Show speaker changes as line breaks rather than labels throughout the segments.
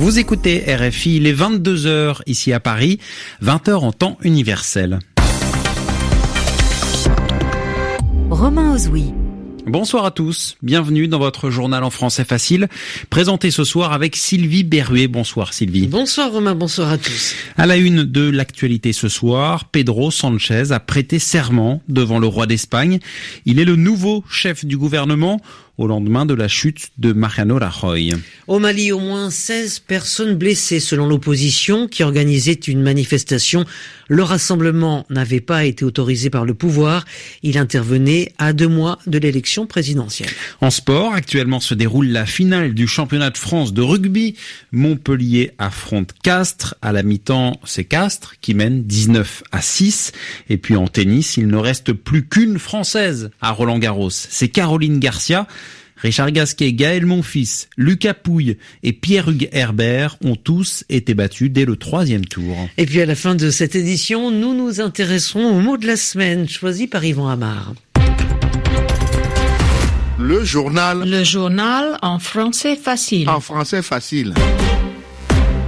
Vous écoutez RFI, il est 22h ici à Paris, 20h en temps universel.
Romain Ozoui.
Bonsoir à tous, bienvenue dans votre journal en français facile, présenté ce soir avec Sylvie Berruet. Bonsoir Sylvie.
Bonsoir Romain, bonsoir à tous.
À la une de l'actualité ce soir, Pedro Sanchez a prêté serment devant le roi d'Espagne. Il est le nouveau chef du gouvernement au lendemain de la chute de Mariano Rajoy.
Au Mali, au moins 16 personnes blessées selon l'opposition qui organisait une manifestation. Le rassemblement n'avait pas été autorisé par le pouvoir. Il intervenait à deux mois de l'élection présidentielle.
En sport, actuellement se déroule la finale du championnat de France de rugby. Montpellier affronte Castres. À la mi-temps, c'est Castres qui mène 19 à 6. Et puis en tennis, il ne reste plus qu'une Française à Roland Garros. C'est Caroline Garcia. Richard Gasquet, Gaël Monfils, Lucas Pouille et Pierre-Hugues Herbert ont tous été battus dès le troisième tour.
Et puis à la fin de cette édition, nous nous intéresserons au mot de la semaine choisi par Yvan Amar.
Le journal.
Le journal en français facile.
En français facile.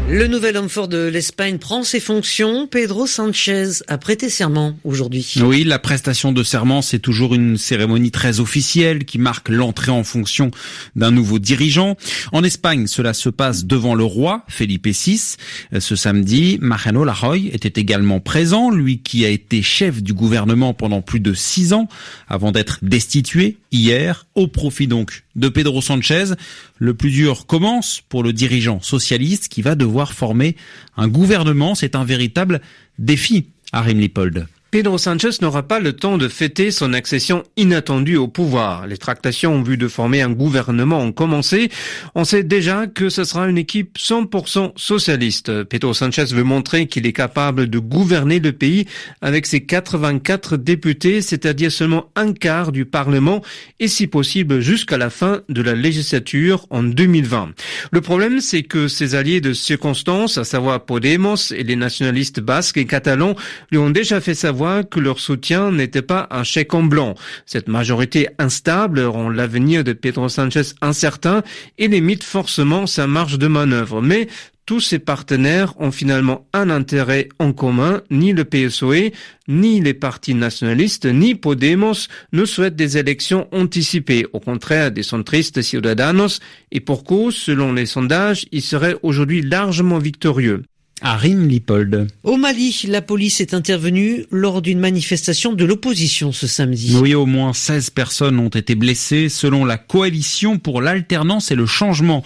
Le nouvel homme fort de l'Espagne prend ses fonctions. Pedro Sanchez a prêté serment aujourd'hui.
Oui, la prestation de serment, c'est toujours une cérémonie très officielle qui marque l'entrée en fonction d'un nouveau dirigeant. En Espagne, cela se passe devant le roi, Felipe VI. Ce samedi, Mariano Rajoy était également présent, lui qui a été chef du gouvernement pendant plus de six ans avant d'être destitué hier, au profit donc de Pedro Sanchez. Le plus dur commence pour le dirigeant socialiste qui va devoir former un gouvernement. C'est un véritable défi à Rimlipold.
Pedro Sanchez n'aura pas le temps de fêter son accession inattendue au pouvoir. Les tractations en vue de former un gouvernement ont commencé. On sait déjà que ce sera une équipe 100% socialiste. Pedro Sanchez veut montrer qu'il est capable de gouverner le pays avec ses 84 députés, c'est-à-dire seulement un quart du Parlement et si possible jusqu'à la fin de la législature en 2020. Le problème, c'est que ses alliés de circonstance, à savoir Podemos et les nationalistes basques et catalans, lui ont déjà fait savoir que leur soutien n'était pas un chèque en blanc. Cette majorité instable rend l'avenir de Pedro Sanchez incertain et limite forcément sa marge de manœuvre. Mais tous ses partenaires ont finalement un intérêt en commun. Ni le PSOE, ni les partis nationalistes, ni Podemos ne souhaitent des élections anticipées. Au contraire des centristes Ciudadanos. Et pour cause, selon les sondages, ils seraient aujourd'hui largement victorieux.
Arim Lipold.
Au Mali, la police est intervenue lors d'une manifestation de l'opposition ce samedi.
Oui, au moins 16 personnes ont été blessées selon la coalition pour l'alternance et le changement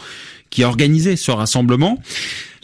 qui a organisé ce rassemblement.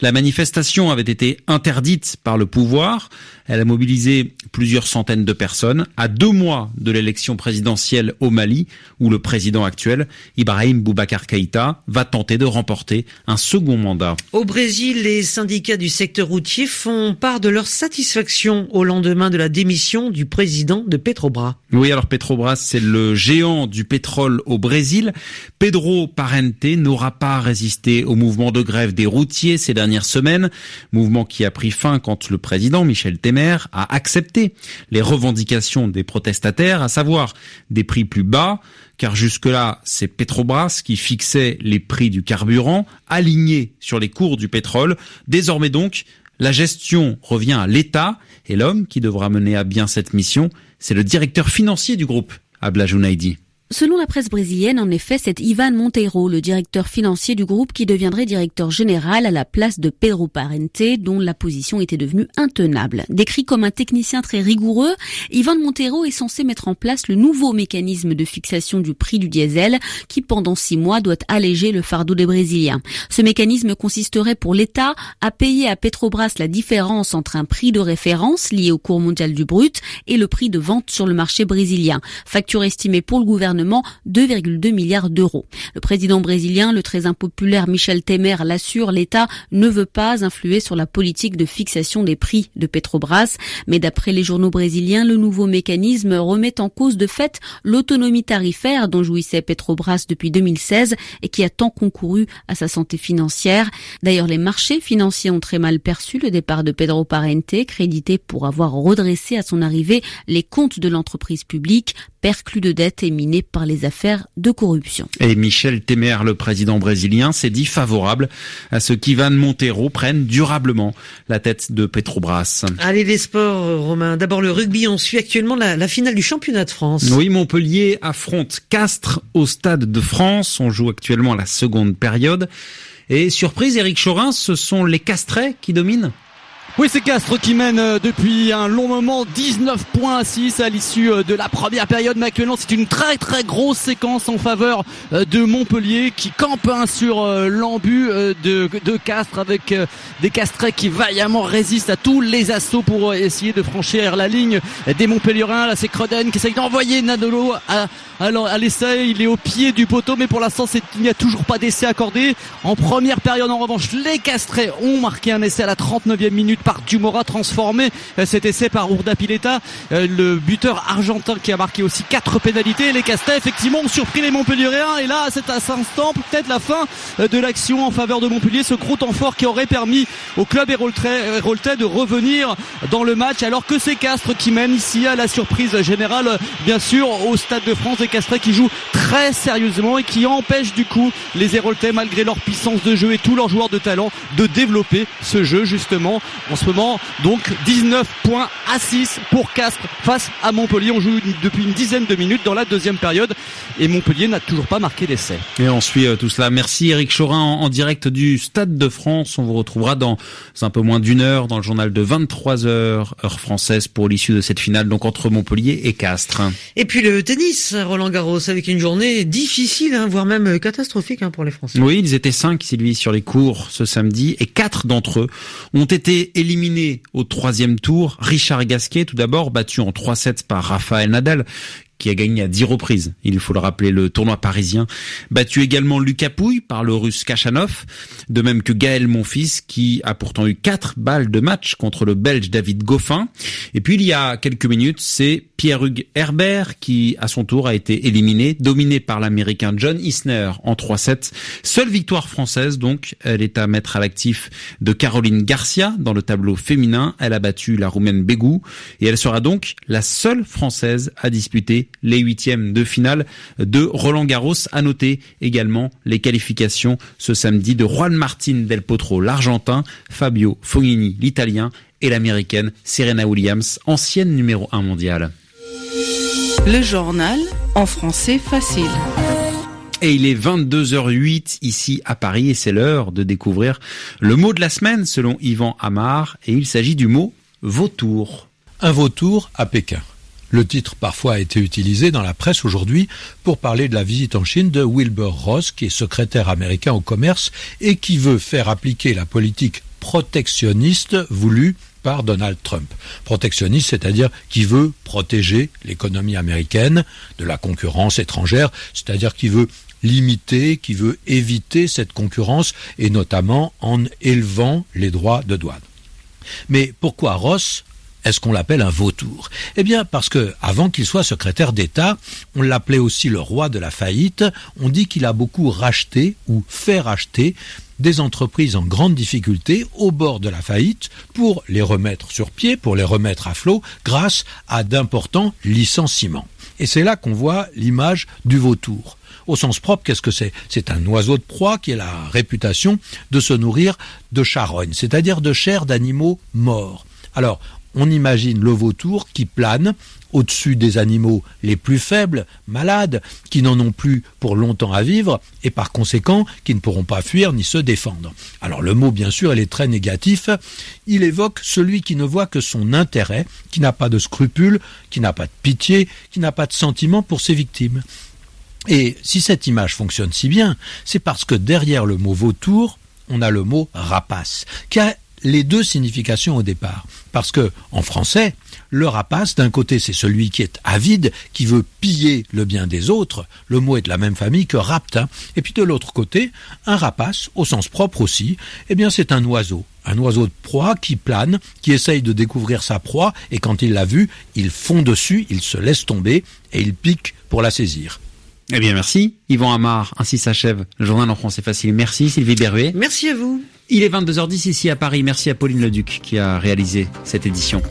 La manifestation avait été interdite par le pouvoir. Elle a mobilisé plusieurs centaines de personnes à deux mois de l'élection présidentielle au Mali, où le président actuel, Ibrahim Boubacar Keïta, va tenter de remporter un second mandat.
Au Brésil, les syndicats du secteur routier font part de leur satisfaction au lendemain de la démission du président de Petrobras.
Oui, alors Petrobras, c'est le géant du pétrole au Brésil. Pedro Parente n'aura pas résisté au mouvement de grève des routiers ces dernières semaines, mouvement qui a pris fin quand le président Michel Temer a accepté les revendications des protestataires, à savoir des prix plus bas, car jusque-là, c'est Petrobras qui fixait les prix du carburant, alignés sur les cours du pétrole. Désormais donc, la gestion revient à l'État, et l'homme qui devra mener à bien cette mission, c'est le directeur financier du groupe, Abla Jounaidi.
Selon la presse brésilienne, en effet, c'est Ivan Monteiro, le directeur financier du groupe, qui deviendrait directeur général à la place de Pedro Parente, dont la position était devenue intenable. Décrit comme un technicien très rigoureux, Ivan Monteiro est censé mettre en place le nouveau mécanisme de fixation du prix du diesel, qui pendant six mois doit alléger le fardeau des Brésiliens. Ce mécanisme consisterait pour l'État à payer à Petrobras la différence entre un prix de référence lié au cours mondial du brut et le prix de vente sur le marché brésilien. Facture estimée pour le gouvernement 2,2 milliards d'euros. Le président brésilien, le très impopulaire Michel Temer, l'assure, l'État ne veut pas influer sur la politique de fixation des prix de Petrobras. Mais d'après les journaux brésiliens, le nouveau mécanisme remet en cause de fait l'autonomie tarifaire dont jouissait Petrobras depuis 2016 et qui a tant concouru à sa santé financière. D'ailleurs, les marchés financiers ont très mal perçu le départ de Pedro Parente, crédité pour avoir redressé à son arrivée les comptes de l'entreprise publique perclus de dettes et miné par les affaires de corruption.
Et Michel Temer, le président brésilien, s'est dit favorable à ce qu'Ivan Montero prenne durablement la tête de Petrobras.
Allez les sports, Romain. D'abord le rugby. On suit actuellement la, la finale du championnat de France.
Oui, Montpellier affronte Castres au Stade de France. On joue actuellement la seconde période. Et surprise, Eric Chorin, ce sont les Castrets qui dominent
oui, c'est Castres qui mène euh, depuis un long moment 19 points à 6 à l'issue euh, de la première période. Mais actuellement, c'est une très très grosse séquence en faveur euh, de Montpellier qui campe sur l'embu de, de Castres avec des Castrets qui vaillamment résistent à tous les assauts pour essayer de franchir la ligne des Montpelliérains. Là, c'est Creden qui essaye d'envoyer Nadolo à, alors à l'essai, il est au pied du poteau, mais pour l'instant, il n'y a toujours pas d'essai accordé. En première période, en revanche, les Castrets ont marqué un essai à la 39e minute par Dumora, transformé euh, cet essai par Urda Pileta, euh, le buteur argentin qui a marqué aussi quatre pénalités. Les Castrets, effectivement, ont surpris les Montpelliérains. Et là, c'est à cet instant, peut-être la fin euh, de l'action en faveur de Montpellier, ce gros temps fort qui aurait permis au club héroltais de revenir dans le match, alors que c'est Castres qui mène ici à la surprise générale, bien sûr, au Stade de France. Castret qui joue très sérieusement et qui empêche du coup les Héroltais, malgré leur puissance de jeu et tous leurs joueurs de talent, de développer ce jeu justement. En ce moment, donc 19 points à 6 pour Castres face à Montpellier. On joue depuis une dizaine de minutes dans la deuxième période et Montpellier n'a toujours pas marqué d'essai.
Et on suit euh, tout cela. Merci Eric Chorin en, direct du Stade de France. On vous retrouvera dans un peu moins d'une heure dans le journal de 23 heures heure française pour l'issue de cette finale donc entre Montpellier et Castres.
Et puis le tennis, Roland Garros avec une journée difficile, hein, voire même catastrophique hein, pour les Français.
Oui, ils étaient cinq, Sylvie, sur les cours ce samedi, et quatre d'entre eux ont été éliminés au troisième tour. Richard Gasquet, tout d'abord, battu en 3-7 par Rafael Nadal, qui a gagné à dix reprises, il faut le rappeler, le tournoi parisien. Battu également Lucas Pouille par le russe Kachanov, de même que Gaël Monfils, qui a pourtant eu quatre balles de match contre le belge David Goffin. Et puis il y a quelques minutes, c'est Pierre-Hugues Herbert qui, à son tour, a été éliminé, dominé par l'américain John Isner en 3-7. Seule victoire française, donc, elle est à mettre à l'actif de Caroline Garcia dans le tableau féminin. Elle a battu la roumaine Bégou et elle sera donc la seule française à disputer les huitièmes de finale de Roland Garros. À noter également les qualifications ce samedi de Juan Martin Del Potro, l'Argentin, Fabio Fognini, l'Italien, et l'Américaine Serena Williams, ancienne numéro 1 mondiale.
Le journal en français facile.
Et il est 22h08 ici à Paris et c'est l'heure de découvrir le mot de la semaine selon Yvan Amar et il s'agit du mot vautour.
Un vautour à Pékin. Le titre parfois a été utilisé dans la presse aujourd'hui pour parler de la visite en Chine de Wilbur Ross, qui est secrétaire américain au commerce et qui veut faire appliquer la politique protectionniste voulue par Donald Trump. Protectionniste, c'est-à-dire qui veut protéger l'économie américaine de la concurrence étrangère, c'est-à-dire qui veut limiter, qui veut éviter cette concurrence, et notamment en élevant les droits de douane. Mais pourquoi Ross est-ce qu'on l'appelle un vautour? Eh bien, parce que avant qu'il soit secrétaire d'État, on l'appelait aussi le roi de la faillite. On dit qu'il a beaucoup racheté ou fait racheter des entreprises en grande difficulté au bord de la faillite pour les remettre sur pied, pour les remettre à flot grâce à d'importants licenciements. Et c'est là qu'on voit l'image du vautour. Au sens propre, qu'est-ce que c'est? C'est un oiseau de proie qui a la réputation de se nourrir de charognes, c'est-à-dire de chair d'animaux morts. Alors, on imagine le vautour qui plane au-dessus des animaux les plus faibles, malades, qui n'en ont plus pour longtemps à vivre, et par conséquent qui ne pourront pas fuir ni se défendre. Alors le mot, bien sûr, il est très négatif. Il évoque celui qui ne voit que son intérêt, qui n'a pas de scrupules, qui n'a pas de pitié, qui n'a pas de sentiment pour ses victimes. Et si cette image fonctionne si bien, c'est parce que derrière le mot vautour, on a le mot rapace, les deux significations au départ. Parce que, en français, le rapace, d'un côté, c'est celui qui est avide, qui veut piller le bien des autres. Le mot est de la même famille que raptin. Et puis de l'autre côté, un rapace, au sens propre aussi, eh bien, c'est un oiseau. Un oiseau de proie qui plane, qui essaye de découvrir sa proie, et quand il l'a vue, il fond dessus, il se laisse tomber, et il pique pour la saisir.
Eh bien, merci. Yvan Amar, ainsi s'achève le journal en français facile. Merci Sylvie Berruet.
Merci à vous.
Il est 22h10 ici à Paris. Merci à Pauline Leduc qui a réalisé cette édition.